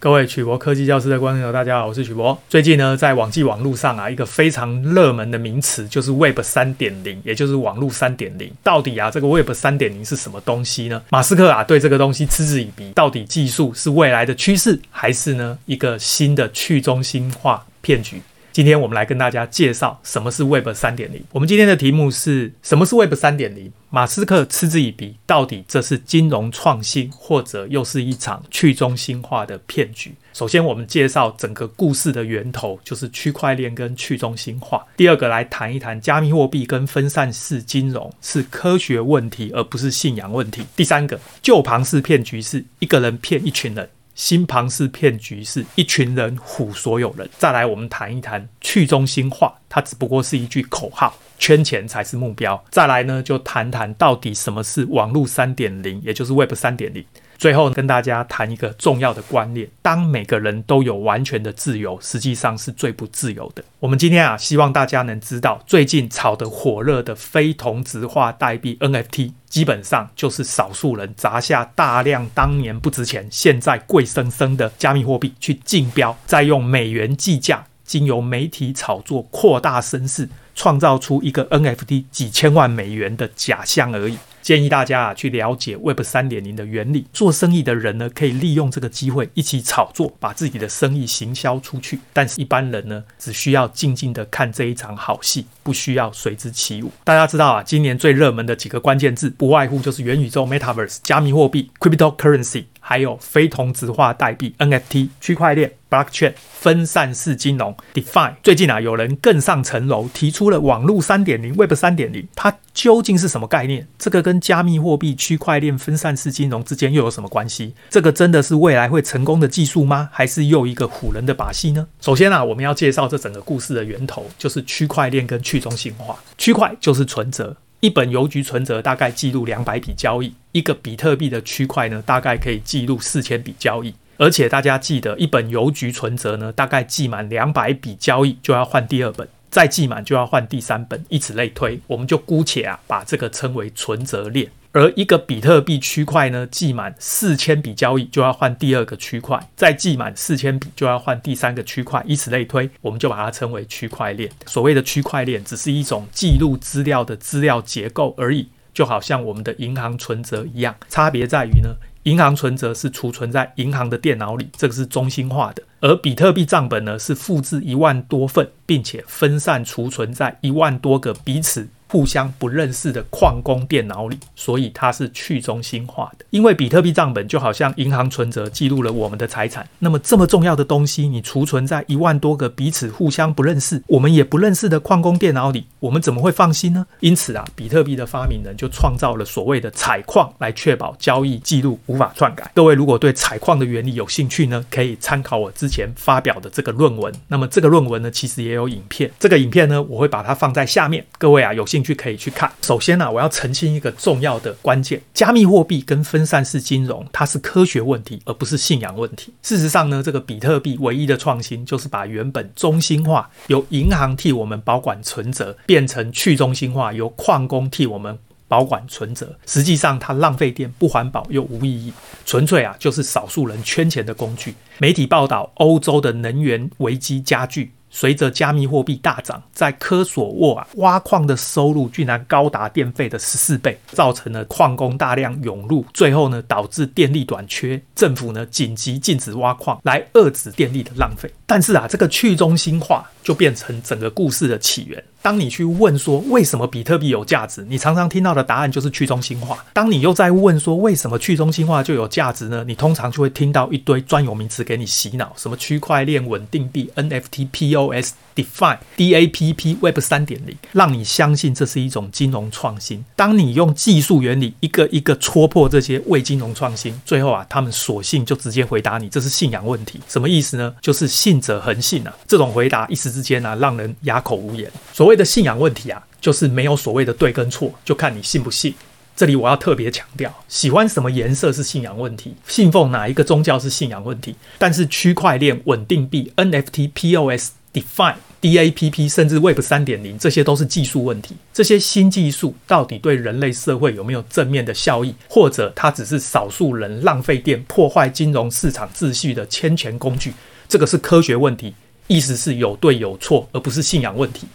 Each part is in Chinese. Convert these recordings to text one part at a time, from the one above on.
各位曲博科技教室的观众朋友，大家好，我是曲博。最近呢，在网际网络上啊，一个非常热门的名词就是 Web 三点零，也就是网络三点零。到底啊，这个 Web 三点零是什么东西呢？马斯克啊，对这个东西嗤之以鼻。到底技术是未来的趋势，还是呢一个新的去中心化骗局？今天我们来跟大家介绍什么是 Web 三点零。我们今天的题目是什么是 Web 三点零？马斯克嗤之以鼻，到底这是金融创新，或者又是一场去中心化的骗局？首先，我们介绍整个故事的源头，就是区块链跟去中心化。第二个，来谈一谈加密货币跟分散式金融是科学问题，而不是信仰问题。第三个，旧庞氏骗局是一个人骗一群人。新庞氏骗局是一群人唬所有人。再来，我们谈一谈去中心化，它只不过是一句口号，圈钱才是目标。再来呢，就谈谈到底什么是网络三点零，也就是 Web 三点零。最后跟大家谈一个重要的观念：当每个人都有完全的自由，实际上是最不自由的。我们今天啊，希望大家能知道，最近炒得火热的非同质化代币 NFT，基本上就是少数人砸下大量当年不值钱、现在贵生生的加密货币去竞标，再用美元计价，经由媒体炒作扩大声势，创造出一个 NFT 几千万美元的假象而已。建议大家啊去了解 Web 三点零的原理。做生意的人呢，可以利用这个机会一起炒作，把自己的生意行销出去。但是，一般人呢，只需要静静的看这一场好戏，不需要随之起舞。大家知道啊，今年最热门的几个关键字，不外乎就是元宇宙 （Metaverse）、加密货币 （Cryptocurrency）。还有非同质化代币 NFT、区块链 Blockchain、分散式金融 DeFi。最近啊，有人更上层楼，提出了网络三点零 Web 三点零，它究竟是什么概念？这个跟加密货币、区块链、分散式金融之间又有什么关系？这个真的是未来会成功的技术吗？还是又一个唬人的把戏呢？首先啊，我们要介绍这整个故事的源头，就是区块链跟去中心化。区块就是存折。一本邮局存折大概记录两百笔交易，一个比特币的区块呢，大概可以记录四千笔交易。而且大家记得，一本邮局存折呢，大概记满两百笔交易就要换第二本，再记满就要换第三本，以此类推。我们就姑且啊，把这个称为存折链。而一个比特币区块呢，记满四千笔交易就要换第二个区块，再记满四千笔就要换第三个区块，以此类推，我们就把它称为区块链。所谓的区块链只是一种记录资料的资料结构而已，就好像我们的银行存折一样。差别在于呢，银行存折是储存在银行的电脑里，这个是中心化的；而比特币账本呢，是复制一万多份，并且分散储存在一万多个彼此。互相不认识的矿工电脑里，所以它是去中心化的。因为比特币账本就好像银行存折，记录了我们的财产。那么这么重要的东西，你储存在一万多个彼此互相不认识、我们也不认识的矿工电脑里，我们怎么会放心呢？因此啊，比特币的发明人就创造了所谓的采矿，来确保交易记录无法篡改。各位如果对采矿的原理有兴趣呢，可以参考我之前发表的这个论文。那么这个论文呢，其实也有影片。这个影片呢，我会把它放在下面。各位啊，有兴兴趣可以去看。首先呢、我要澄清一个重要的关键：加密货币跟分散式金融，它是科学问题，而不是信仰问题。事实上呢，这个比特币唯一的创新就是把原本中心化由银行替我们保管存折，变成去中心化由矿工替我们保管存折。实际上，它浪费电、不环保又无意义，纯粹啊就是少数人圈钱的工具。媒体报道，欧洲的能源危机加剧。随着加密货币大涨，在科索沃啊挖矿的收入居然高达电费的十四倍，造成了矿工大量涌入，最后呢导致电力短缺，政府呢紧急禁止挖矿，来遏制电力的浪费。但是啊，这个去中心化就变成整个故事的起源。当你去问说为什么比特币有价值，你常常听到的答案就是去中心化。当你又在问说为什么去中心化就有价值呢？你通常就会听到一堆专有名词给你洗脑，什么区块链稳定币、NFT、POS。DeFi、DAPP、Web 三点零，让你相信这是一种金融创新。当你用技术原理一个一个戳破这些伪金融创新，最后啊，他们索性就直接回答你，这是信仰问题。什么意思呢？就是信者恒信啊。这种回答一时之间啊，让人哑口无言。所谓的信仰问题啊，就是没有所谓的对跟错，就看你信不信。这里我要特别强调，喜欢什么颜色是信仰问题，信奉哪一个宗教是信仰问题。但是区块链、稳定币、NFT、POS。DeFi、DAPP，甚至 Web 三点零，这些都是技术问题。这些新技术到底对人类社会有没有正面的效益，或者它只是少数人浪费电、破坏金融市场秩序的牵钱工具？这个是科学问题，意思是有对有错，而不是信仰问题。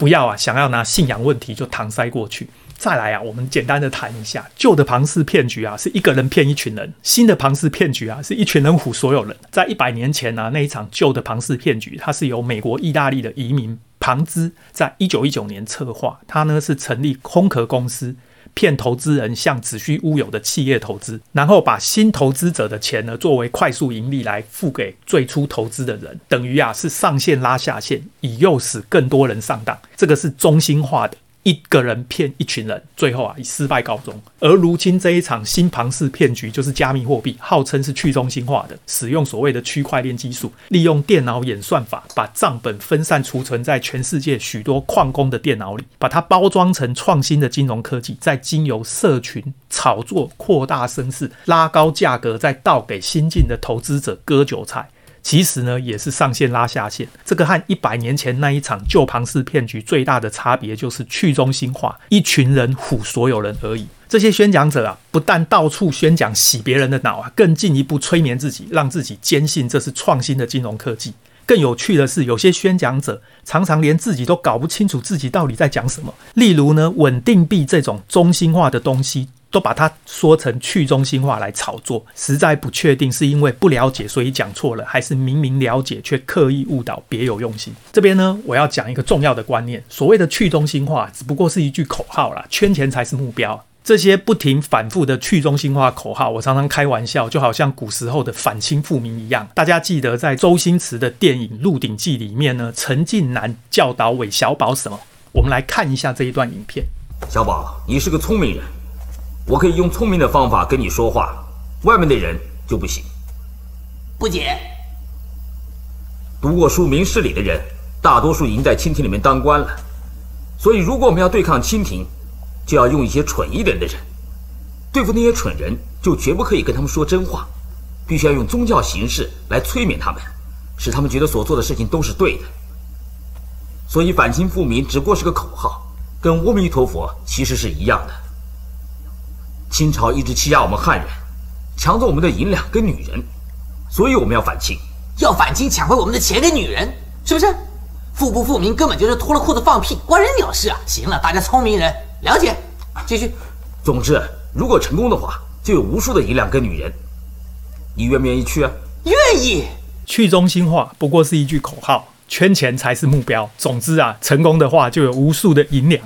不要啊，想要拿信仰问题就搪塞过去。再来啊，我们简单的谈一下旧的庞氏骗局啊，是一个人骗一群人；新的庞氏骗局啊，是一群人唬所有人。在一百年前呢、啊，那一场旧的庞氏骗局，它是由美国、意大利的移民庞兹在一九一九年策划，他呢是成立空壳公司，骗投资人向子虚乌有的企业投资，然后把新投资者的钱呢作为快速盈利来付给最初投资的人，等于啊是上线拉下线，以诱使更多人上当。这个是中心化的。一个人骗一群人，最后啊以失败告终。而如今这一场新庞氏骗局就是加密货币，号称是去中心化的，使用所谓的区块链技术，利用电脑演算法，把账本分散储存在全世界许多矿工的电脑里，把它包装成创新的金融科技，再经由社群炒作扩大声势，拉高价格，再倒给新进的投资者割韭菜。其实呢，也是上线拉下线。这个和一百年前那一场旧庞氏骗局最大的差别就是去中心化，一群人唬所有人而已。这些宣讲者啊，不但到处宣讲洗别人的脑啊，更进一步催眠自己，让自己坚信这是创新的金融科技。更有趣的是，有些宣讲者常常连自己都搞不清楚自己到底在讲什么。例如呢，稳定币这种中心化的东西。都把它说成去中心化来炒作，实在不确定是因为不了解所以讲错了，还是明明了解却刻意误导，别有用心。这边呢，我要讲一个重要的观念：所谓的去中心化，只不过是一句口号啦，圈钱才是目标。这些不停反复的去中心化口号，我常常开玩笑，就好像古时候的反清复明一样。大家记得在周星驰的电影《鹿鼎记》里面呢，陈近南教导韦小宝什么？我们来看一下这一段影片。小宝，你是个聪明人。我可以用聪明的方法跟你说话，外面的人就不行。不解。读过书、明事理的人，大多数已经在清廷里面当官了。所以，如果我们要对抗清廷，就要用一些蠢一点的人。对付那些蠢人，就绝不可以跟他们说真话，必须要用宗教形式来催眠他们，使他们觉得所做的事情都是对的。所以，反清复明只不过是个口号，跟阿弥陀佛其实是一样的。清朝一直欺压我们汉人，抢走我们的银两跟女人，所以我们要反清，要反清抢回我们的钱跟女人，是不是？富不富民根本就是脱了裤子放屁，关人鸟事啊！行了，大家聪明人了解，继续。总之，如果成功的话，就有无数的银两跟女人，你愿不愿意去啊？愿意。去中心化不过是一句口号，圈钱才是目标。总之啊，成功的话就有无数的银两。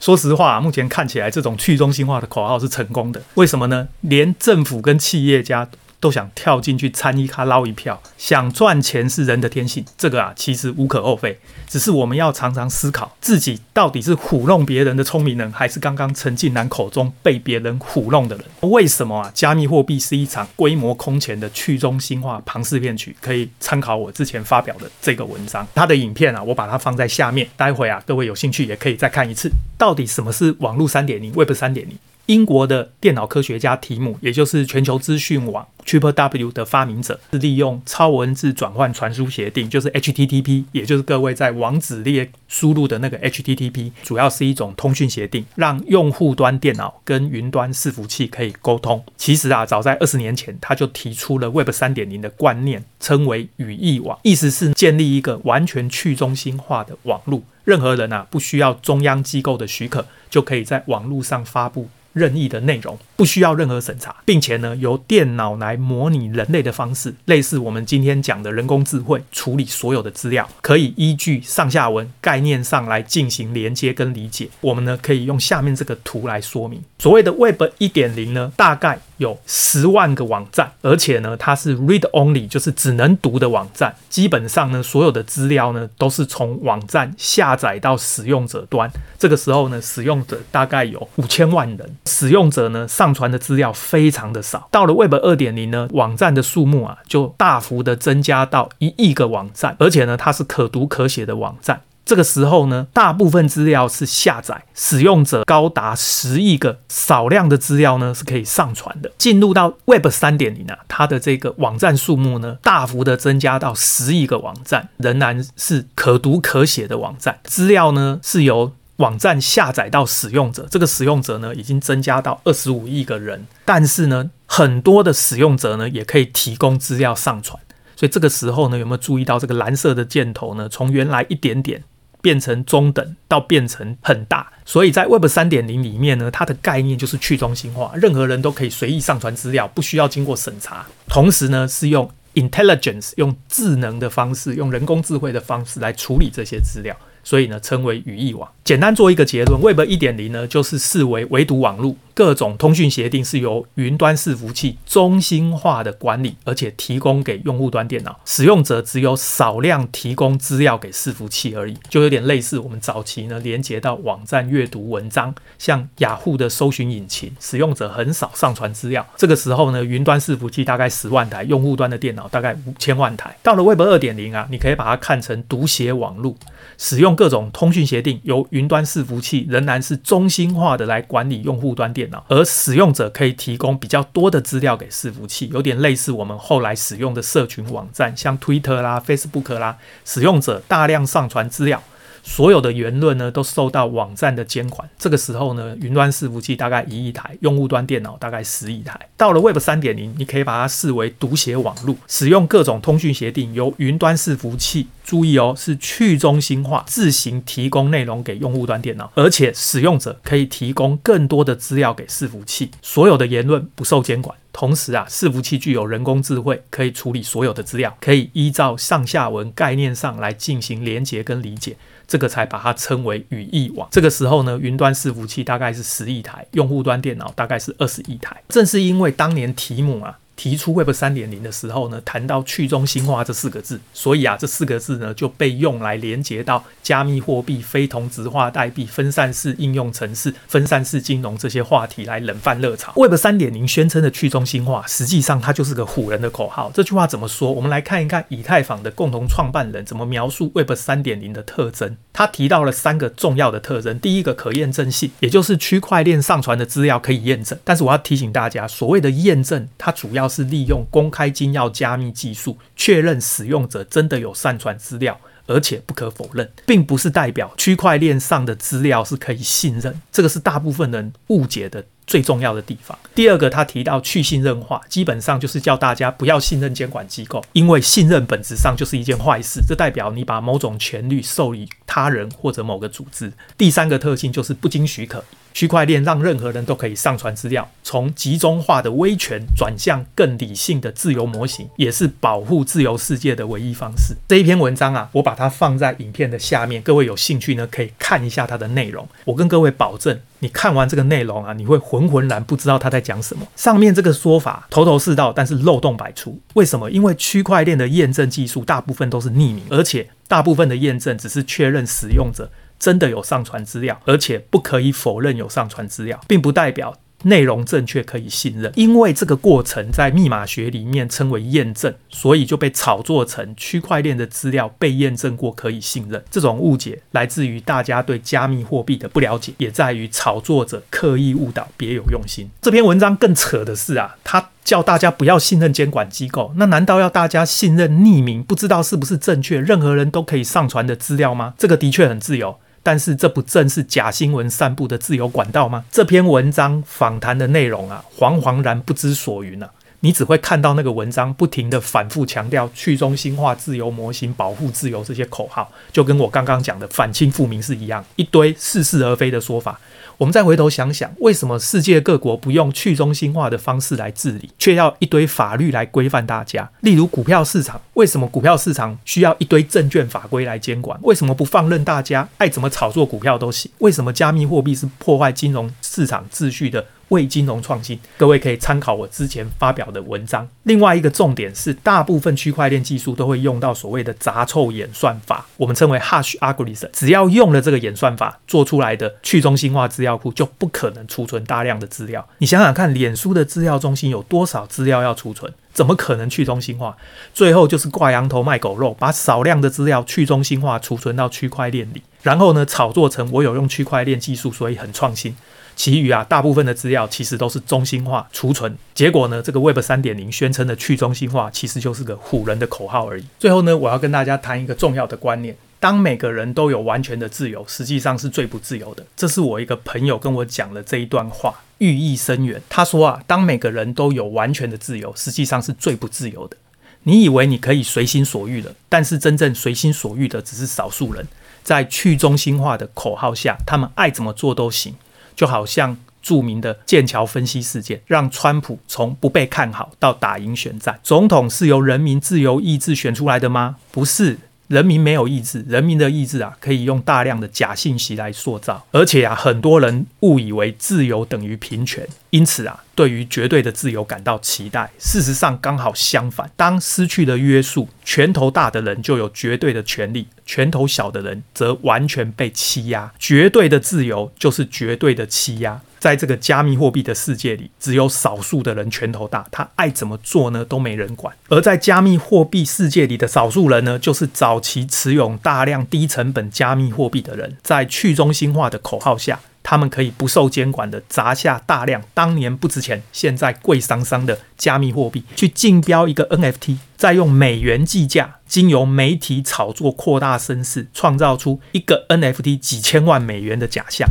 说实话，目前看起来这种去中心化的口号是成功的。为什么呢？连政府跟企业家都想跳进去参一咖捞一票，想赚钱是人的天性，这个啊其实无可厚非。只是我们要常常思考，自己到底是唬弄别人的聪明人，还是刚刚陈近南口中被别人唬弄的人？为什么啊？加密货币是一场规模空前的去中心化庞氏骗局？可以参考我之前发表的这个文章，它的影片啊，我把它放在下面，待会啊，各位有兴趣也可以再看一次。到底什么是网络三点零，Web 三点零？英国的电脑科学家提姆，也就是全球资讯网 Triple W 的发明者，是利用超文字转换传输协定，就是 HTTP，也就是各位在网址列输入的那个 HTTP，主要是一种通讯协定，让用户端电脑跟云端伺服器可以沟通。其实啊，早在二十年前，他就提出了 Web 三点零的观念，称为语义网，意思是建立一个完全去中心化的网络，任何人啊不需要中央机构的许可，就可以在网络上发布。任意的内容不需要任何审查，并且呢，由电脑来模拟人类的方式，类似我们今天讲的人工智慧处理所有的资料，可以依据上下文概念上来进行连接跟理解。我们呢，可以用下面这个图来说明。所谓的 Web 一点零呢，大概有十万个网站，而且呢，它是 read only，就是只能读的网站。基本上呢，所有的资料呢，都是从网站下载到使用者端。这个时候呢，使用者大概有五千万人。使用者呢，上传的资料非常的少，到了 Web 二点零呢，网站的数目啊就大幅的增加到一亿个网站，而且呢，它是可读可写的网站。这个时候呢，大部分资料是下载，使用者高达十亿个，少量的资料呢是可以上传的。进入到 Web 三点零啊，它的这个网站数目呢大幅的增加到十亿个网站，仍然是可读可写的网站。资料呢是由网站下载到使用者，这个使用者呢已经增加到二十五亿个人，但是呢，很多的使用者呢也可以提供资料上传。所以这个时候呢，有没有注意到这个蓝色的箭头呢？从原来一点点变成中等，到变成很大。所以在 Web 三点零里面呢，它的概念就是去中心化，任何人都可以随意上传资料，不需要经过审查。同时呢，是用 intelligence，用智能的方式，用人工智慧的方式来处理这些资料。所以呢，称为语义网。简单做一个结论，Web 一点零呢，就是视为唯独网络，各种通讯协定是由云端伺服器中心化的管理，而且提供给用户端电脑，使用者只有少量提供资料给伺服器而已，就有点类似我们早期呢连接到网站阅读文章，像雅虎的搜寻引擎，使用者很少上传资料。这个时候呢，云端伺服器大概十万台，用户端的电脑大概五千万台。到了 Web 二点零啊，你可以把它看成读写网络，使用各种通讯协定，由云端伺服器仍然是中心化的来管理用户端电脑，而使用者可以提供比较多的资料给伺服器，有点类似我们后来使用的社群网站，像 Twitter 啦、Facebook 啦，使用者大量上传资料。所有的言论呢，都受到网站的监管。这个时候呢，云端伺服器大概一亿台，用户端电脑大概十亿台。到了 Web 三点零，你可以把它视为读写网络，使用各种通讯协定，由云端伺服器，注意哦，是去中心化，自行提供内容给用户端电脑，而且使用者可以提供更多的资料给伺服器。所有的言论不受监管。同时啊，伺服器具有人工智慧，可以处理所有的资料，可以依照上下文概念上来进行连结跟理解。这个才把它称为语义网。这个时候呢，云端伺服器大概是十亿台，用户端电脑大概是二十亿台。正是因为当年提姆啊。提出 Web 三点零的时候呢，谈到去中心化这四个字，所以啊，这四个字呢就被用来连接到加密货币、非同质化代币、分散式应用程式、分散式金融这些话题来冷饭热炒。Web 三点零宣称的去中心化，实际上它就是个唬人的口号。这句话怎么说？我们来看一看以太坊的共同创办人怎么描述 Web 三点零的特征。他提到了三个重要的特征：第一个，可验证性，也就是区块链上传的资料可以验证。但是我要提醒大家，所谓的验证，它主要是利用公开金钥加密技术，确认使用者真的有上传资料，而且不可否认，并不是代表区块链上的资料是可以信任。这个是大部分人误解的最重要的地方。第二个，他提到去信任化，基本上就是叫大家不要信任监管机构，因为信任本质上就是一件坏事。这代表你把某种权利授予他人或者某个组织。第三个特性就是不经许可。区块链让任何人都可以上传资料，从集中化的威权转向更理性的自由模型，也是保护自由世界的唯一方式。这一篇文章啊，我把它放在影片的下面，各位有兴趣呢可以看一下它的内容。我跟各位保证，你看完这个内容啊，你会浑浑然不知道他在讲什么。上面这个说法头头是道，但是漏洞百出。为什么？因为区块链的验证技术大部分都是匿名，而且大部分的验证只是确认使用者。真的有上传资料，而且不可以否认有上传资料，并不代表内容正确可以信任。因为这个过程在密码学里面称为验证，所以就被炒作成区块链的资料被验证过可以信任。这种误解来自于大家对加密货币的不了解，也在于炒作者刻意误导，别有用心。这篇文章更扯的是啊，他叫大家不要信任监管机构，那难道要大家信任匿名、不知道是不是正确、任何人都可以上传的资料吗？这个的确很自由。但是这不正是假新闻散布的自由管道吗？这篇文章访谈的内容啊，惶惶然不知所云啊。你只会看到那个文章不停地反复强调去中心化、自由模型、保护自由这些口号，就跟我刚刚讲的反清复明是一样，一堆似是而非的说法。我们再回头想想，为什么世界各国不用去中心化的方式来治理，却要一堆法律来规范大家？例如股票市场，为什么股票市场需要一堆证券法规来监管？为什么不放任大家爱怎么炒作股票都行？为什么加密货币是破坏金融市场秩序的？为金融创新，各位可以参考我之前发表的文章。另外一个重点是，大部分区块链技术都会用到所谓的杂凑演算法，我们称为 hash algorithm。只要用了这个演算法，做出来的去中心化资料库就不可能储存大量的资料。你想想看，脸书的资料中心有多少资料要储存？怎么可能去中心化？最后就是挂羊头卖狗肉，把少量的资料去中心化储存到区块链里，然后呢，炒作成我有用区块链技术，所以很创新。其余啊，大部分的资料其实都是中心化储存。结果呢，这个 Web 三点零宣称的去中心化，其实就是个唬人的口号而已。最后呢，我要跟大家谈一个重要的观念：当每个人都有完全的自由，实际上是最不自由的。这是我一个朋友跟我讲的这一段话，寓意深远。他说啊，当每个人都有完全的自由，实际上是最不自由的。你以为你可以随心所欲了，但是真正随心所欲的只是少数人。在去中心化的口号下，他们爱怎么做都行。就好像著名的剑桥分析事件，让川普从不被看好到打赢选战。总统是由人民自由意志选出来的吗？不是。人民没有意志，人民的意志啊，可以用大量的假信息来塑造，而且啊，很多人误以为自由等于平权，因此啊，对于绝对的自由感到期待。事实上，刚好相反，当失去了约束，拳头大的人就有绝对的权利，拳头小的人则完全被欺压。绝对的自由就是绝对的欺压。在这个加密货币的世界里，只有少数的人拳头大，他爱怎么做呢，都没人管。而在加密货币世界里的少数人呢，就是早期持有大量低成本加密货币的人，在去中心化的口号下，他们可以不受监管的砸下大量当年不值钱，现在贵桑桑的加密货币，去竞标一个 NFT，再用美元计价，经由媒体炒作扩大声势，创造出一个 NFT 几千万美元的假象，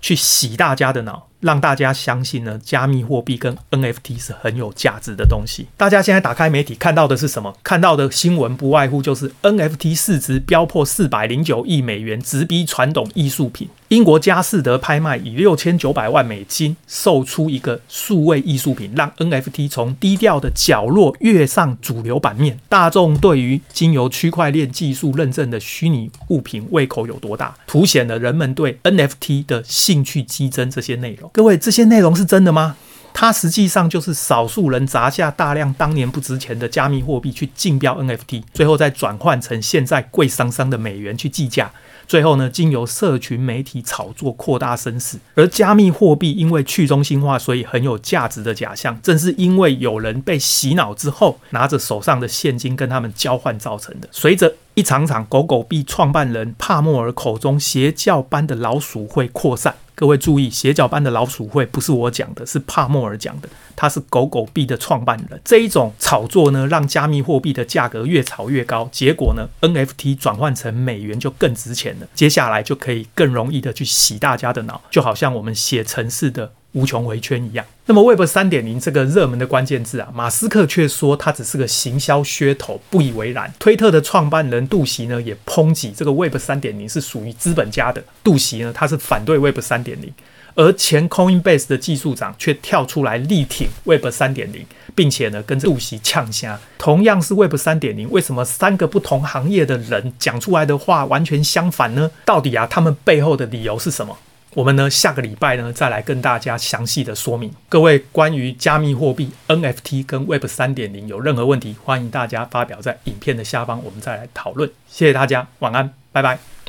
去洗大家的脑。让大家相信呢，加密货币跟 NFT 是很有价值的东西。大家现在打开媒体看到的是什么？看到的新闻不外乎就是 NFT 市值飙破四百零九亿美元，直逼传统艺术品。英国佳士得拍卖以六千九百万美金售出一个数位艺术品，让 NFT 从低调的角落跃上主流版面。大众对于经由区块链技术认证的虚拟物品胃口有多大，凸显了人们对 NFT 的兴趣激增。这些内容。各位，这些内容是真的吗？它实际上就是少数人砸下大量当年不值钱的加密货币去竞标 NFT，最后再转换成现在贵桑桑的美元去计价。最后呢，经由社群媒体炒作扩大声势。而加密货币因为去中心化，所以很有价值的假象，正是因为有人被洗脑之后，拿着手上的现金跟他们交换造成的。随着一场场狗狗币创办人帕莫尔口中邪教般的老鼠会扩散。各位注意，邪教般的老鼠会不是我讲的，是帕莫尔讲的。他是狗狗币的创办人。这一种炒作呢，让加密货币的价格越炒越高，结果呢，NFT 转换成美元就更值钱了。接下来就可以更容易的去洗大家的脑，就好像我们写程式的。无穷回圈一样。那么，Web 三点零这个热门的关键字啊，马斯克却说它只是个行销噱头，不以为然。推特的创办人杜袭呢，也抨击这个 Web 三点零是属于资本家的。杜袭呢，他是反对 Web 三点零，而前 Coinbase 的技术长却跳出来力挺 Web 三点零，并且呢，跟杜袭呛虾。同样是 Web 三点零，为什么三个不同行业的人讲出来的话完全相反呢？到底啊，他们背后的理由是什么？我们呢，下个礼拜呢，再来跟大家详细的说明。各位关于加密货币 NFT 跟 Web 三点零有任何问题，欢迎大家发表在影片的下方，我们再来讨论。谢谢大家，晚安，拜拜。